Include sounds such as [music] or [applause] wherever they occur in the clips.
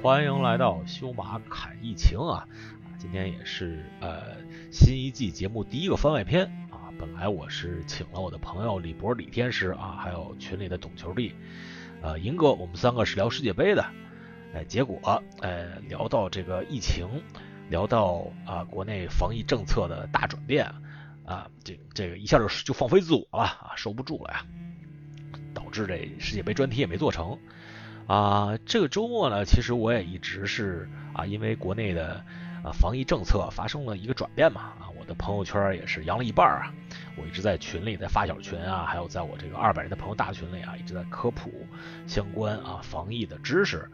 欢迎来到修马侃疫情啊！今天也是呃新一季节目第一个番外篇啊。本来我是请了我的朋友李博、李天师啊，还有群里的懂球帝呃银哥，我们三个是聊世界杯的。哎，结果呃聊到这个疫情，聊到啊国内防疫政策的大转变啊，这这个一下就就放飞自我了啊，收不住了呀，导致这世界杯专题也没做成。啊，这个周末呢，其实我也一直是啊，因为国内的啊防疫政策发生了一个转变嘛，啊，我的朋友圈也是阳了一半啊，我一直在群里，在发小群啊，还有在我这个二百人的朋友大群里啊，一直在科普相关啊防疫的知识。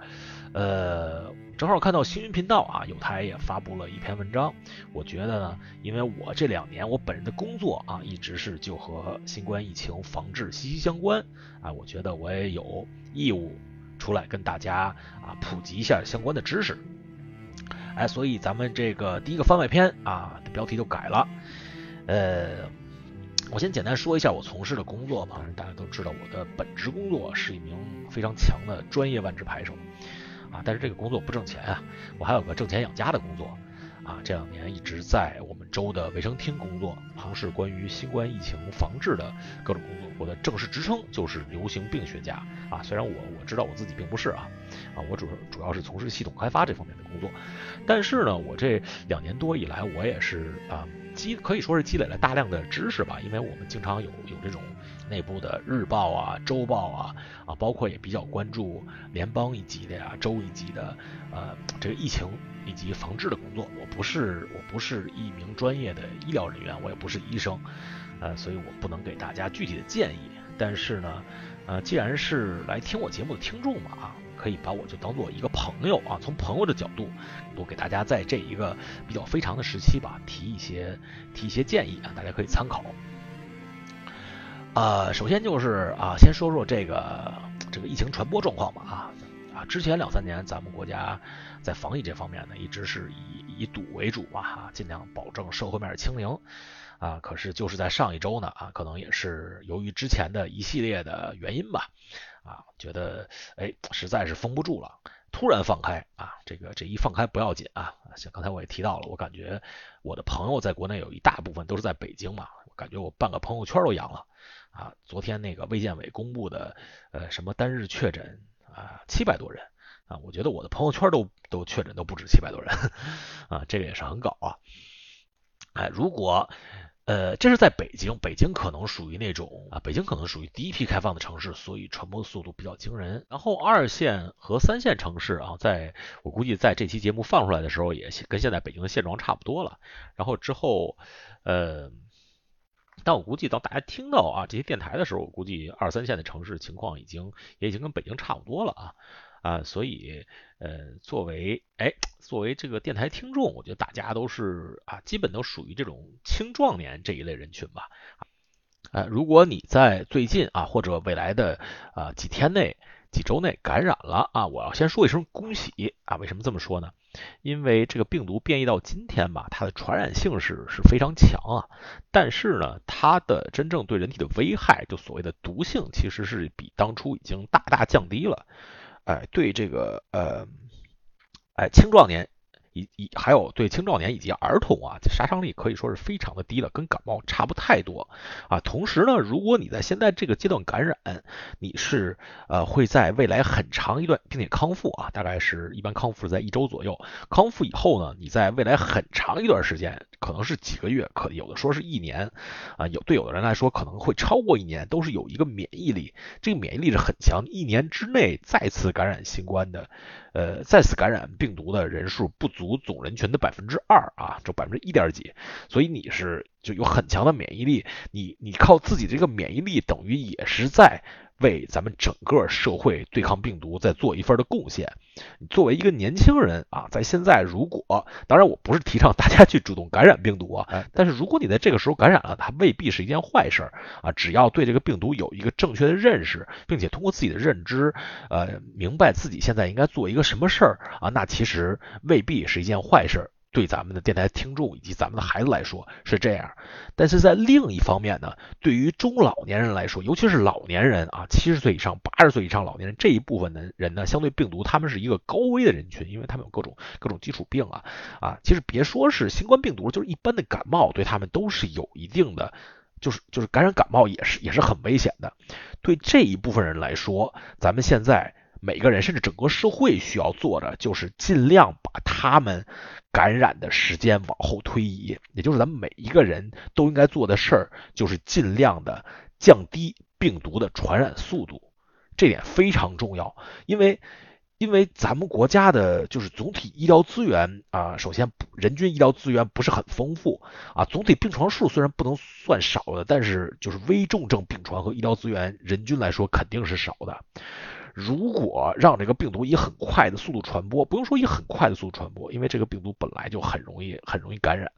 呃，正好看到星云频道啊，有台也发布了一篇文章，我觉得呢，因为我这两年我本人的工作啊，一直是就和新冠疫情防治息息相关啊，我觉得我也有义务。出来跟大家啊普及一下相关的知识，哎，所以咱们这个第一个番外篇啊的标题就改了，呃，我先简单说一下我从事的工作吧，大家都知道我的本职工作是一名非常强的专业万智牌手。啊，但是这个工作不挣钱啊，我还有个挣钱养家的工作。啊，这两年一直在我们州的卫生厅工作，从事关于新冠疫情防治的各种工作。我的正式职称就是流行病学家啊。虽然我我知道我自己并不是啊，啊，我主主要是从事系统开发这方面的工作。但是呢，我这两年多以来，我也是啊积可以说是积累了大量的知识吧，因为我们经常有有这种内部的日报啊、周报啊啊，包括也比较关注联邦一级的呀、州一级的呃这个疫情。以及防治的工作，我不是我不是一名专业的医疗人员，我也不是医生，呃，所以我不能给大家具体的建议。但是呢，呃，既然是来听我节目的听众嘛，啊，可以把我就当做一个朋友啊，从朋友的角度，我给大家在这一个比较非常的时期吧，提一些提一些建议啊，大家可以参考。呃，首先就是啊，先说说这个这个疫情传播状况吧，啊。啊，之前两三年咱们国家在防疫这方面呢，一直是以以堵为主吧，哈，尽量保证社会面清零。啊，可是就是在上一周呢，啊，可能也是由于之前的一系列的原因吧，啊，觉得哎，实在是封不住了，突然放开啊，这个这一放开不要紧啊，像刚才我也提到了，我感觉我的朋友在国内有一大部分都是在北京嘛，我感觉我半个朋友圈都阳了。啊，昨天那个卫健委公布的呃什么单日确诊。啊，七百多人啊！我觉得我的朋友圈都都确诊都不止七百多人 [laughs] 啊，这个也是很搞啊！哎，如果呃，这是在北京，北京可能属于那种啊，北京可能属于第一批开放的城市，所以传播速度比较惊人。然后二线和三线城市啊，在我估计在这期节目放出来的时候，也跟现在北京的现状差不多了。然后之后呃。但我估计到大家听到啊这些电台的时候，我估计二三线的城市情况已经也已经跟北京差不多了啊啊，所以呃作为哎作为这个电台听众，我觉得大家都是啊基本都属于这种青壮年这一类人群吧啊，如果你在最近啊或者未来的啊几天内几周内感染了啊，我要先说一声恭喜啊，为什么这么说呢？因为这个病毒变异到今天吧，它的传染性是是非常强啊，但是呢，它的真正对人体的危害，就所谓的毒性，其实是比当初已经大大降低了。哎，对这个呃，哎青壮年。以以还有对青少年以及儿童啊，杀伤力可以说是非常的低了，跟感冒差不太多啊。同时呢，如果你在现在这个阶段感染，你是呃会在未来很长一段，并且康复啊，大概是一般康复是在一周左右。康复以后呢，你在未来很长一段时间，可能是几个月，可有的说是一年啊，有对有的人来说可能会超过一年，都是有一个免疫力，这个免疫力是很强，一年之内再次感染新冠的。呃，再次感染病毒的人数不足总人群的百分之二啊，就百分之一点几，所以你是就有很强的免疫力，你你靠自己这个免疫力等于也是在。为咱们整个社会对抗病毒在做一份的贡献。你作为一个年轻人啊，在现在如果，当然我不是提倡大家去主动感染病毒啊，但是如果你在这个时候感染了，它未必是一件坏事啊。只要对这个病毒有一个正确的认识，并且通过自己的认知，呃，明白自己现在应该做一个什么事儿啊，那其实未必是一件坏事。对咱们的电台听众以及咱们的孩子来说是这样，但是在另一方面呢，对于中老年人来说，尤其是老年人啊，七十岁以上、八十岁以上老年人这一部分的人呢，相对病毒他们是一个高危的人群，因为他们有各种各种基础病啊啊，其实别说是新冠病毒，就是一般的感冒，对他们都是有一定的，就是就是感染感冒也是也是很危险的。对这一部分人来说，咱们现在。每个人甚至整个社会需要做的，就是尽量把他们感染的时间往后推移。也就是咱们每一个人都应该做的事儿，就是尽量的降低病毒的传染速度。这点非常重要，因为因为咱们国家的就是总体医疗资源啊，首先人均医疗资源不是很丰富啊。总体病床数虽然不能算少的，但是就是危重症病床和医疗资源人均来说肯定是少的。如果让这个病毒以很快的速度传播，不用说以很快的速度传播，因为这个病毒本来就很容易很容易感染。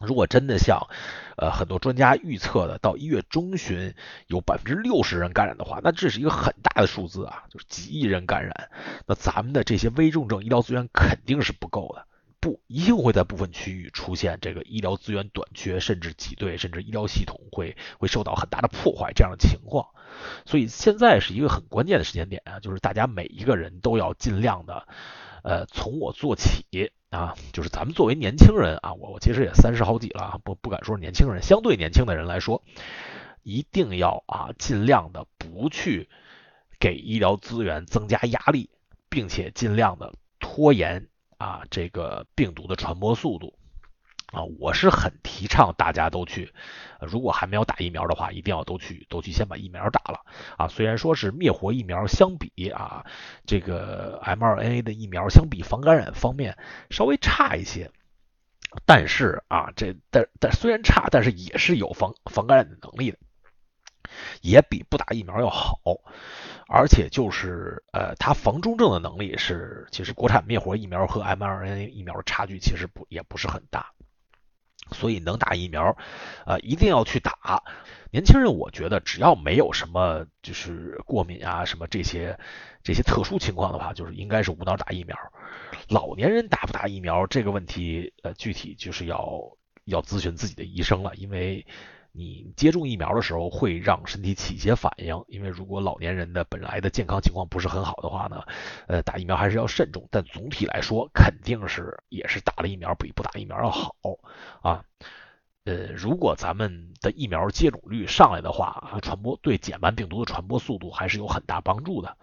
如果真的像，呃，很多专家预测的，到一月中旬有百分之六十人感染的话，那这是一个很大的数字啊，就是几亿人感染，那咱们的这些危重症医疗资源肯定是不够的。不一定会在部分区域出现这个医疗资源短缺，甚至挤兑，甚至医疗系统会会受到很大的破坏这样的情况。所以现在是一个很关键的时间点啊，就是大家每一个人都要尽量的，呃，从我做起啊，就是咱们作为年轻人啊，我我其实也三十好几了，不不敢说年轻人，相对年轻的人来说，一定要啊尽量的不去给医疗资源增加压力，并且尽量的拖延。啊，这个病毒的传播速度啊，我是很提倡大家都去，如果还没有打疫苗的话，一定要都去，都去先把疫苗打了啊。虽然说是灭活疫苗相比啊，这个 mRNA 的疫苗相比防感染方面稍微差一些，但是啊，这但但虽然差，但是也是有防防感染的能力的，也比不打疫苗要好。而且就是呃，它防重症的能力是，其实国产灭活疫苗和 mRNA 疫苗的差距其实不也不是很大，所以能打疫苗，呃，一定要去打。年轻人我觉得只要没有什么就是过敏啊什么这些这些特殊情况的话，就是应该是无脑打疫苗。老年人打不打疫苗这个问题，呃，具体就是要要咨询自己的医生了，因为。你接种疫苗的时候会让身体起一些反应，因为如果老年人的本来的健康情况不是很好的话呢，呃，打疫苗还是要慎重。但总体来说，肯定是也是打了疫苗比不打疫苗要好啊。呃，如果咱们的疫苗接种率上来的话，传播对减慢病毒的传播速度还是有很大帮助的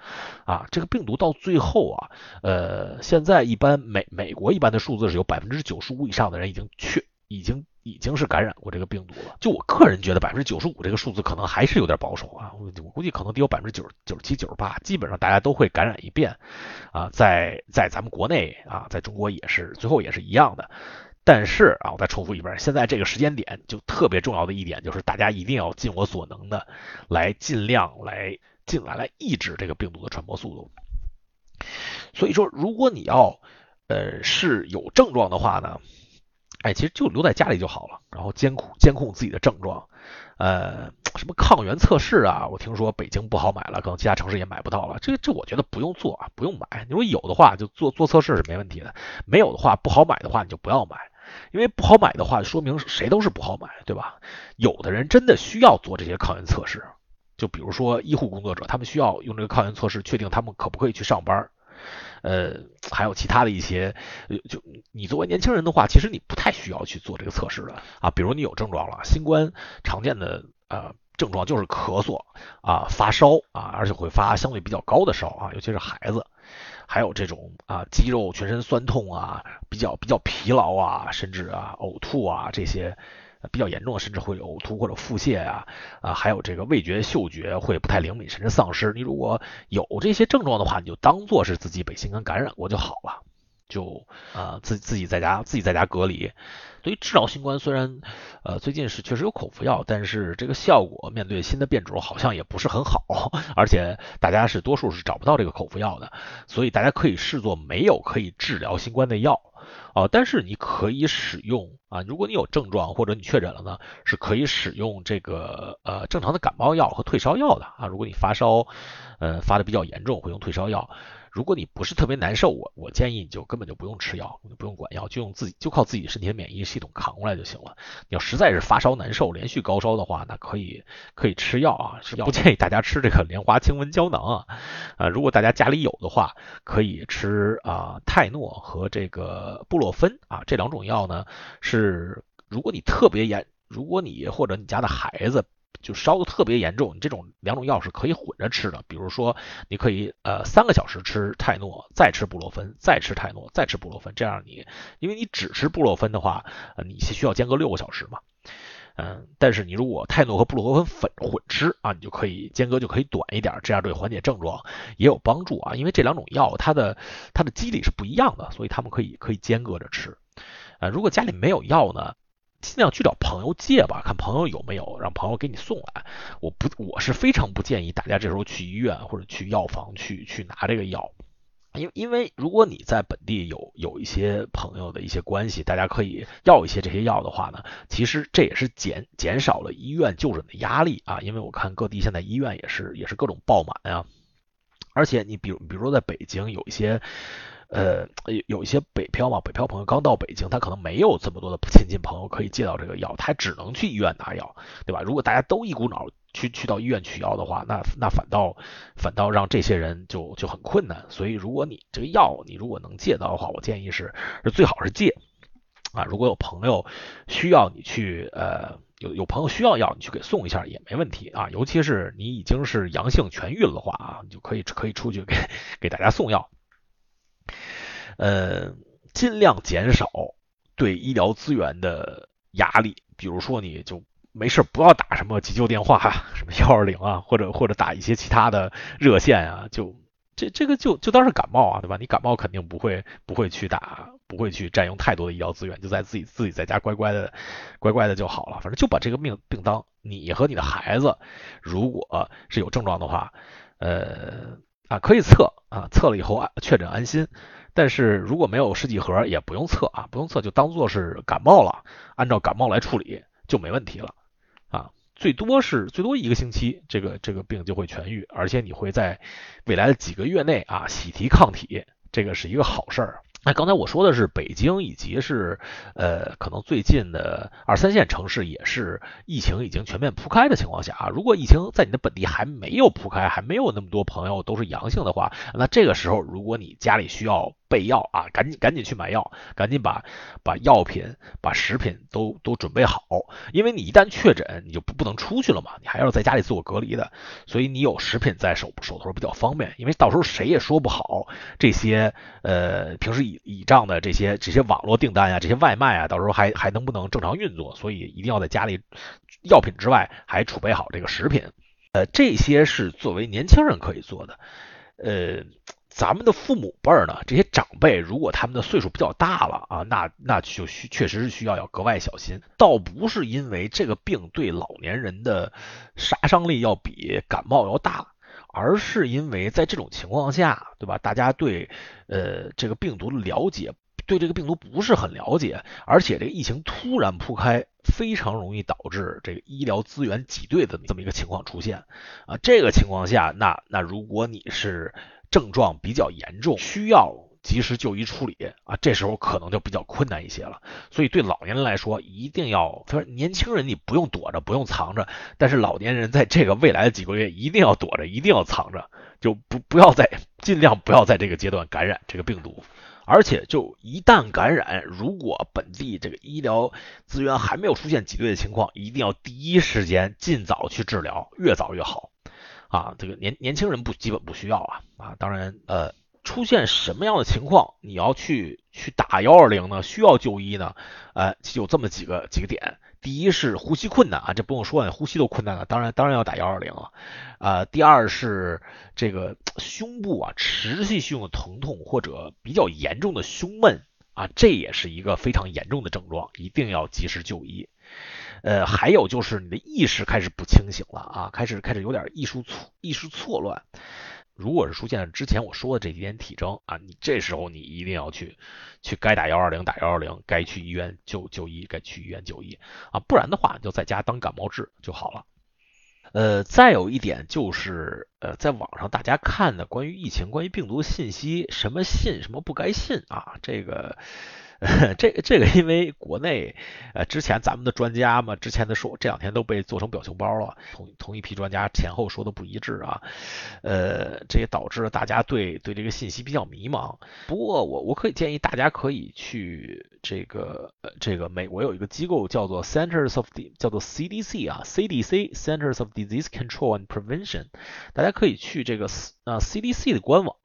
啊。这个病毒到最后啊，呃，现在一般美美国一般的数字是有百分之九十五以上的人已经确已经。已经是感染过这个病毒了。就我个人觉得，百分之九十五这个数字可能还是有点保守啊。我我估计可能得有百分之九十九十七、九十八，基本上大家都会感染一遍啊。在在咱们国内啊，在中国也是最后也是一样的。但是啊，我再重复一遍，现在这个时间点就特别重要的一点就是，大家一定要尽我所能的来尽量来尽来来抑制这个病毒的传播速度。所以说，如果你要呃是有症状的话呢？哎，其实就留在家里就好了，然后监控监控自己的症状，呃，什么抗原测试啊，我听说北京不好买了，可能其他城市也买不到了。这这我觉得不用做啊，不用买。你说有的话就做做测试是没问题的，没有的话不好买的话你就不要买，因为不好买的话说明谁都是不好买，对吧？有的人真的需要做这些抗原测试，就比如说医护工作者，他们需要用这个抗原测试确定他们可不可以去上班。呃，还有其他的一些，就你作为年轻人的话，其实你不太需要去做这个测试的啊。比如你有症状了，新冠常见的呃症状就是咳嗽啊、发烧啊，而且会发相对比较高的烧啊，尤其是孩子，还有这种啊肌肉全身酸痛啊、比较比较疲劳啊，甚至啊呕吐啊这些。比较严重的，甚至会呕吐或者腹泻啊，啊，还有这个味觉、嗅觉会不太灵敏，甚至丧失。你如果有这些症状的话，你就当做是自己被新冠感染过就好了，就啊自自己在家自己在家隔离。所以治疗新冠虽然呃最近是确实有口服药，但是这个效果面对新的变种好像也不是很好，[laughs] 而且大家是多数是找不到这个口服药的，所以大家可以视作没有可以治疗新冠的药。哦，但是你可以使用啊，如果你有症状或者你确诊了呢，是可以使用这个呃正常的感冒药和退烧药的啊。如果你发烧，呃发的比较严重，会用退烧药。如果你不是特别难受，我我建议你就根本就不用吃药，不用管药，就用自己就靠自己身体的免疫系统扛过来就行了。你要实在是发烧难受，连续高烧的话，那可以可以吃药啊，是不建议大家吃这个莲花清瘟胶囊啊。啊，如果大家家里有的话，可以吃啊泰诺和这个布洛芬啊这两种药呢，是如果你特别严，如果你或者你家的孩子。就烧的特别严重，你这种两种药是可以混着吃的。比如说，你可以呃三个小时吃泰诺，再吃布洛芬，再吃泰诺，再吃布洛芬。这样你，因为你只吃布洛芬的话，你需要间隔六个小时嘛。嗯，但是你如果泰诺和布洛芬粉混吃啊，你就可以间隔就可以短一点，这样对缓解症状也有帮助啊。因为这两种药它的它的机理是不一样的，所以他们可以可以间隔着吃。呃，如果家里没有药呢？尽量去找朋友借吧，看朋友有没有，让朋友给你送来。我不，我是非常不建议大家这时候去医院或者去药房去去拿这个药，因因为如果你在本地有有一些朋友的一些关系，大家可以要一些这些药的话呢，其实这也是减减少了医院就诊的压力啊。因为我看各地现在医院也是也是各种爆满啊，而且你比如比如说在北京有一些。呃，有有一些北漂嘛，北漂朋友刚到北京，他可能没有这么多的亲戚朋友可以借到这个药，他只能去医院拿药，对吧？如果大家都一股脑去去到医院取药的话，那那反倒反倒让这些人就就很困难。所以，如果你这个药你如果能借到的话，我建议是是最好是借啊。如果有朋友需要你去，呃，有有朋友需要药，你去给送一下也没问题啊。尤其是你已经是阳性痊愈了的话啊，你就可以可以出去给给大家送药。呃，尽量减少对医疗资源的压力，比如说你就没事不要打什么急救电话啊，什么幺二零啊，或者或者打一些其他的热线啊，就这这个就就当是感冒啊，对吧？你感冒肯定不会不会去打，不会去占用太多的医疗资源，就在自己自己在家乖乖的乖乖的就好了。反正就把这个病病当你和你的孩子，如果是有症状的话，呃啊可以测啊，测了以后确诊安心。但是如果没有试剂盒，也不用测啊，不用测就当做是感冒了，按照感冒来处理就没问题了啊。最多是最多一个星期，这个这个病就会痊愈，而且你会在未来的几个月内啊喜提抗体，这个是一个好事儿。那刚才我说的是北京以及是呃可能最近的二三线城市也是疫情已经全面铺开的情况下啊，如果疫情在你的本地还没有铺开，还没有那么多朋友都是阳性的话，那这个时候如果你家里需要备药啊，赶紧赶紧去买药，赶紧把把药品、把食品都都准备好，因为你一旦确诊，你就不不能出去了嘛，你还要在家里自我隔离的，所以你有食品在手手头比较方便，因为到时候谁也说不好这些呃平时以倚仗的这些这些网络订单啊，这些外卖啊，到时候还还能不能正常运作？所以一定要在家里药品之外还储备好这个食品。呃，这些是作为年轻人可以做的。呃，咱们的父母辈儿呢，这些长辈如果他们的岁数比较大了啊，那那就需确实是需要要格外小心。倒不是因为这个病对老年人的杀伤力要比感冒要大。而是因为在这种情况下，对吧？大家对呃这个病毒的了解，对这个病毒不是很了解，而且这个疫情突然铺开，非常容易导致这个医疗资源挤兑的这么一个情况出现啊。这个情况下，那那如果你是症状比较严重，需要。及时就医处理啊，这时候可能就比较困难一些了。所以对老年人来说，一定要，他说年轻人你不用躲着，不用藏着，但是老年人在这个未来的几个月一定要躲着，一定要藏着，就不不要在尽量不要在这个阶段感染这个病毒。而且就一旦感染，如果本地这个医疗资源还没有出现挤兑的情况，一定要第一时间尽早去治疗，越早越好啊。这个年年轻人不基本不需要啊啊，当然呃。出现什么样的情况，你要去去打幺二零呢？需要就医呢？呃，有这么几个几个点。第一是呼吸困难啊，这不用说，呼吸都困难了，当然当然要打幺二零了。呃，第二是这个胸部啊持续性的疼痛或者比较严重的胸闷啊，这也是一个非常严重的症状，一定要及时就医。呃，还有就是你的意识开始不清醒了啊，开始开始有点意识错意识错乱。如果是出现之前我说的这几点体征啊，你这时候你一定要去去该打幺二零打幺二零，该去医院就就医，该去医院就医啊，不然的话你就在家当感冒治就好了。呃，再有一点就是，呃，在网上大家看的关于疫情、关于病毒信息，什么信什么不该信啊，这个。[laughs] 这个这个，因为国内呃，之前咱们的专家嘛，之前的说这两天都被做成表情包了，同同一批专家前后说的不一致啊，呃，这也导致了大家对对这个信息比较迷茫。不过我我可以建议大家可以去这个呃这个美国有一个机构叫做 Centers of 叫做 CDC 啊，CDC Centers of Disease Control and Prevention，大家可以去这个呃 CDC 的官网。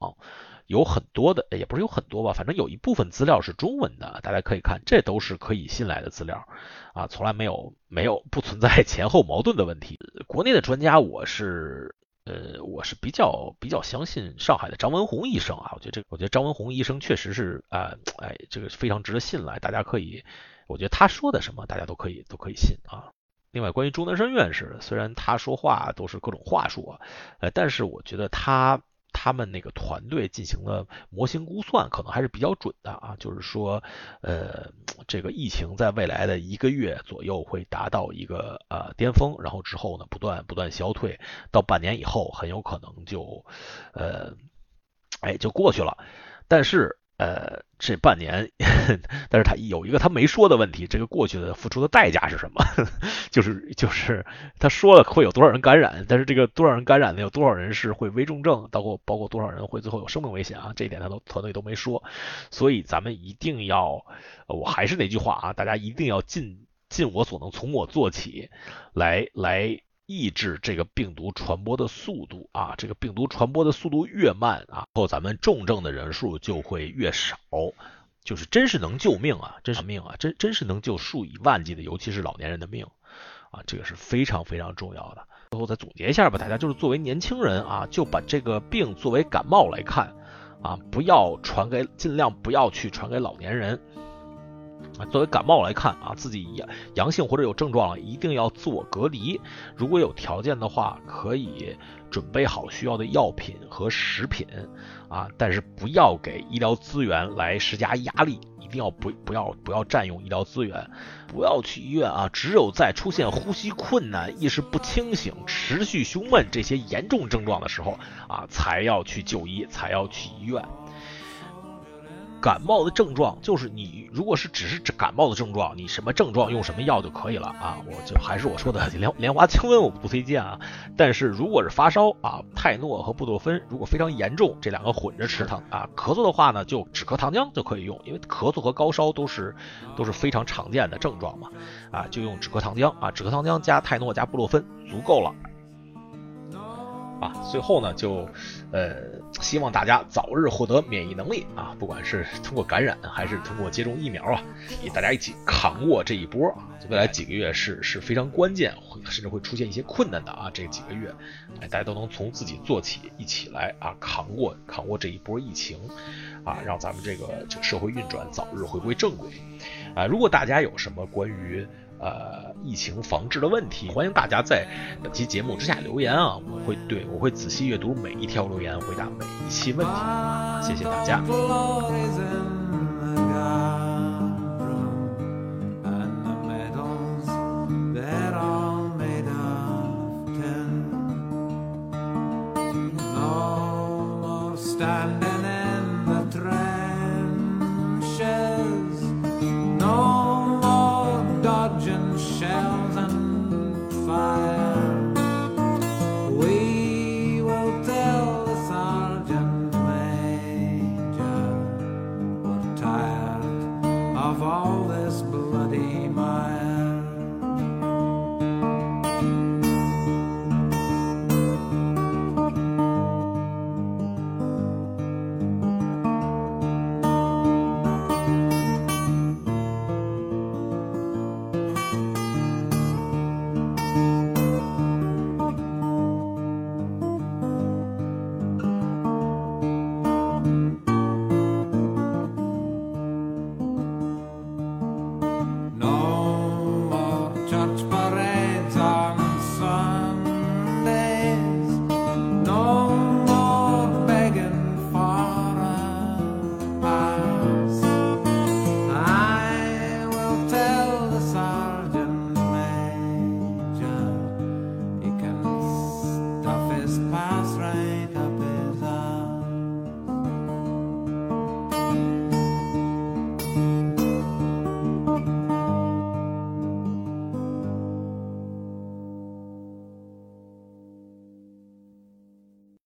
有很多的，也不是有很多吧，反正有一部分资料是中文的，大家可以看，这都是可以信赖的资料啊，从来没有没有不存在前后矛盾的问题。国内的专家，我是呃我是比较比较相信上海的张文宏医生啊，我觉得这我觉得张文宏医生确实是啊哎这个非常值得信赖，大家可以，我觉得他说的什么大家都可以都可以信啊。另外，关于钟南山院士，虽然他说话都是各种话术，呃，但是我觉得他。他们那个团队进行了模型估算，可能还是比较准的啊。就是说，呃，这个疫情在未来的一个月左右会达到一个呃巅峰，然后之后呢不断不断消退，到半年以后很有可能就，呃，哎就过去了。但是。呃，这半年，[laughs] 但是他有一个他没说的问题，这个过去的付出的代价是什么？[laughs] 就是就是他说了会有多少人感染，但是这个多少人感染呢？有多少人是会危重症，包括包括多少人会最后有生命危险啊？这一点他都团队都没说，所以咱们一定要，我还是那句话啊，大家一定要尽尽我所能，从我做起，来来。抑制这个病毒传播的速度啊，这个病毒传播的速度越慢啊，后咱们重症的人数就会越少，就是真是能救命啊，真是命啊，真真是能救数以万计的，尤其是老年人的命啊，这个是非常非常重要的。最后再总结一下吧，大家就是作为年轻人啊，就把这个病作为感冒来看啊，不要传给，尽量不要去传给老年人。啊，作为感冒来看啊，自己阳阳性或者有症状了，一定要自我隔离。如果有条件的话，可以准备好需要的药品和食品啊，但是不要给医疗资源来施加压力，一定要不不要不要占用医疗资源，不要去医院啊。只有在出现呼吸困难、意识不清醒、持续胸闷这些严重症状的时候啊，才要去就医，才要去医院。感冒的症状就是你，如果是只是感冒的症状，你什么症状？用什么药就可以了啊！我就还是我说的莲莲花清瘟我不推荐啊。但是如果是发烧啊，泰诺和布洛芬如果非常严重，这两个混着吃它啊。咳嗽的话呢，就止咳糖浆就可以用，因为咳嗽和高烧都是都是非常常见的症状？嘛啊，就用止咳糖浆啊，止咳糖浆加泰诺加布洛芬足够了。啊，最后呢，就，呃，希望大家早日获得免疫能力啊，不管是通过感染还是通过接种疫苗啊，与大家一起扛过这一波啊。未来几个月是是非常关键，会甚至会出现一些困难的啊。这几个月，哎，大家都能从自己做起，一起来啊，扛过扛过这一波疫情啊，让咱们这个这个社会运转早日回归正轨啊。如果大家有什么关于呃，疫情防治的问题，欢迎大家在本期节目之下留言啊，我会对我会仔细阅读每一条留言，回答每一期问题，谢谢大家。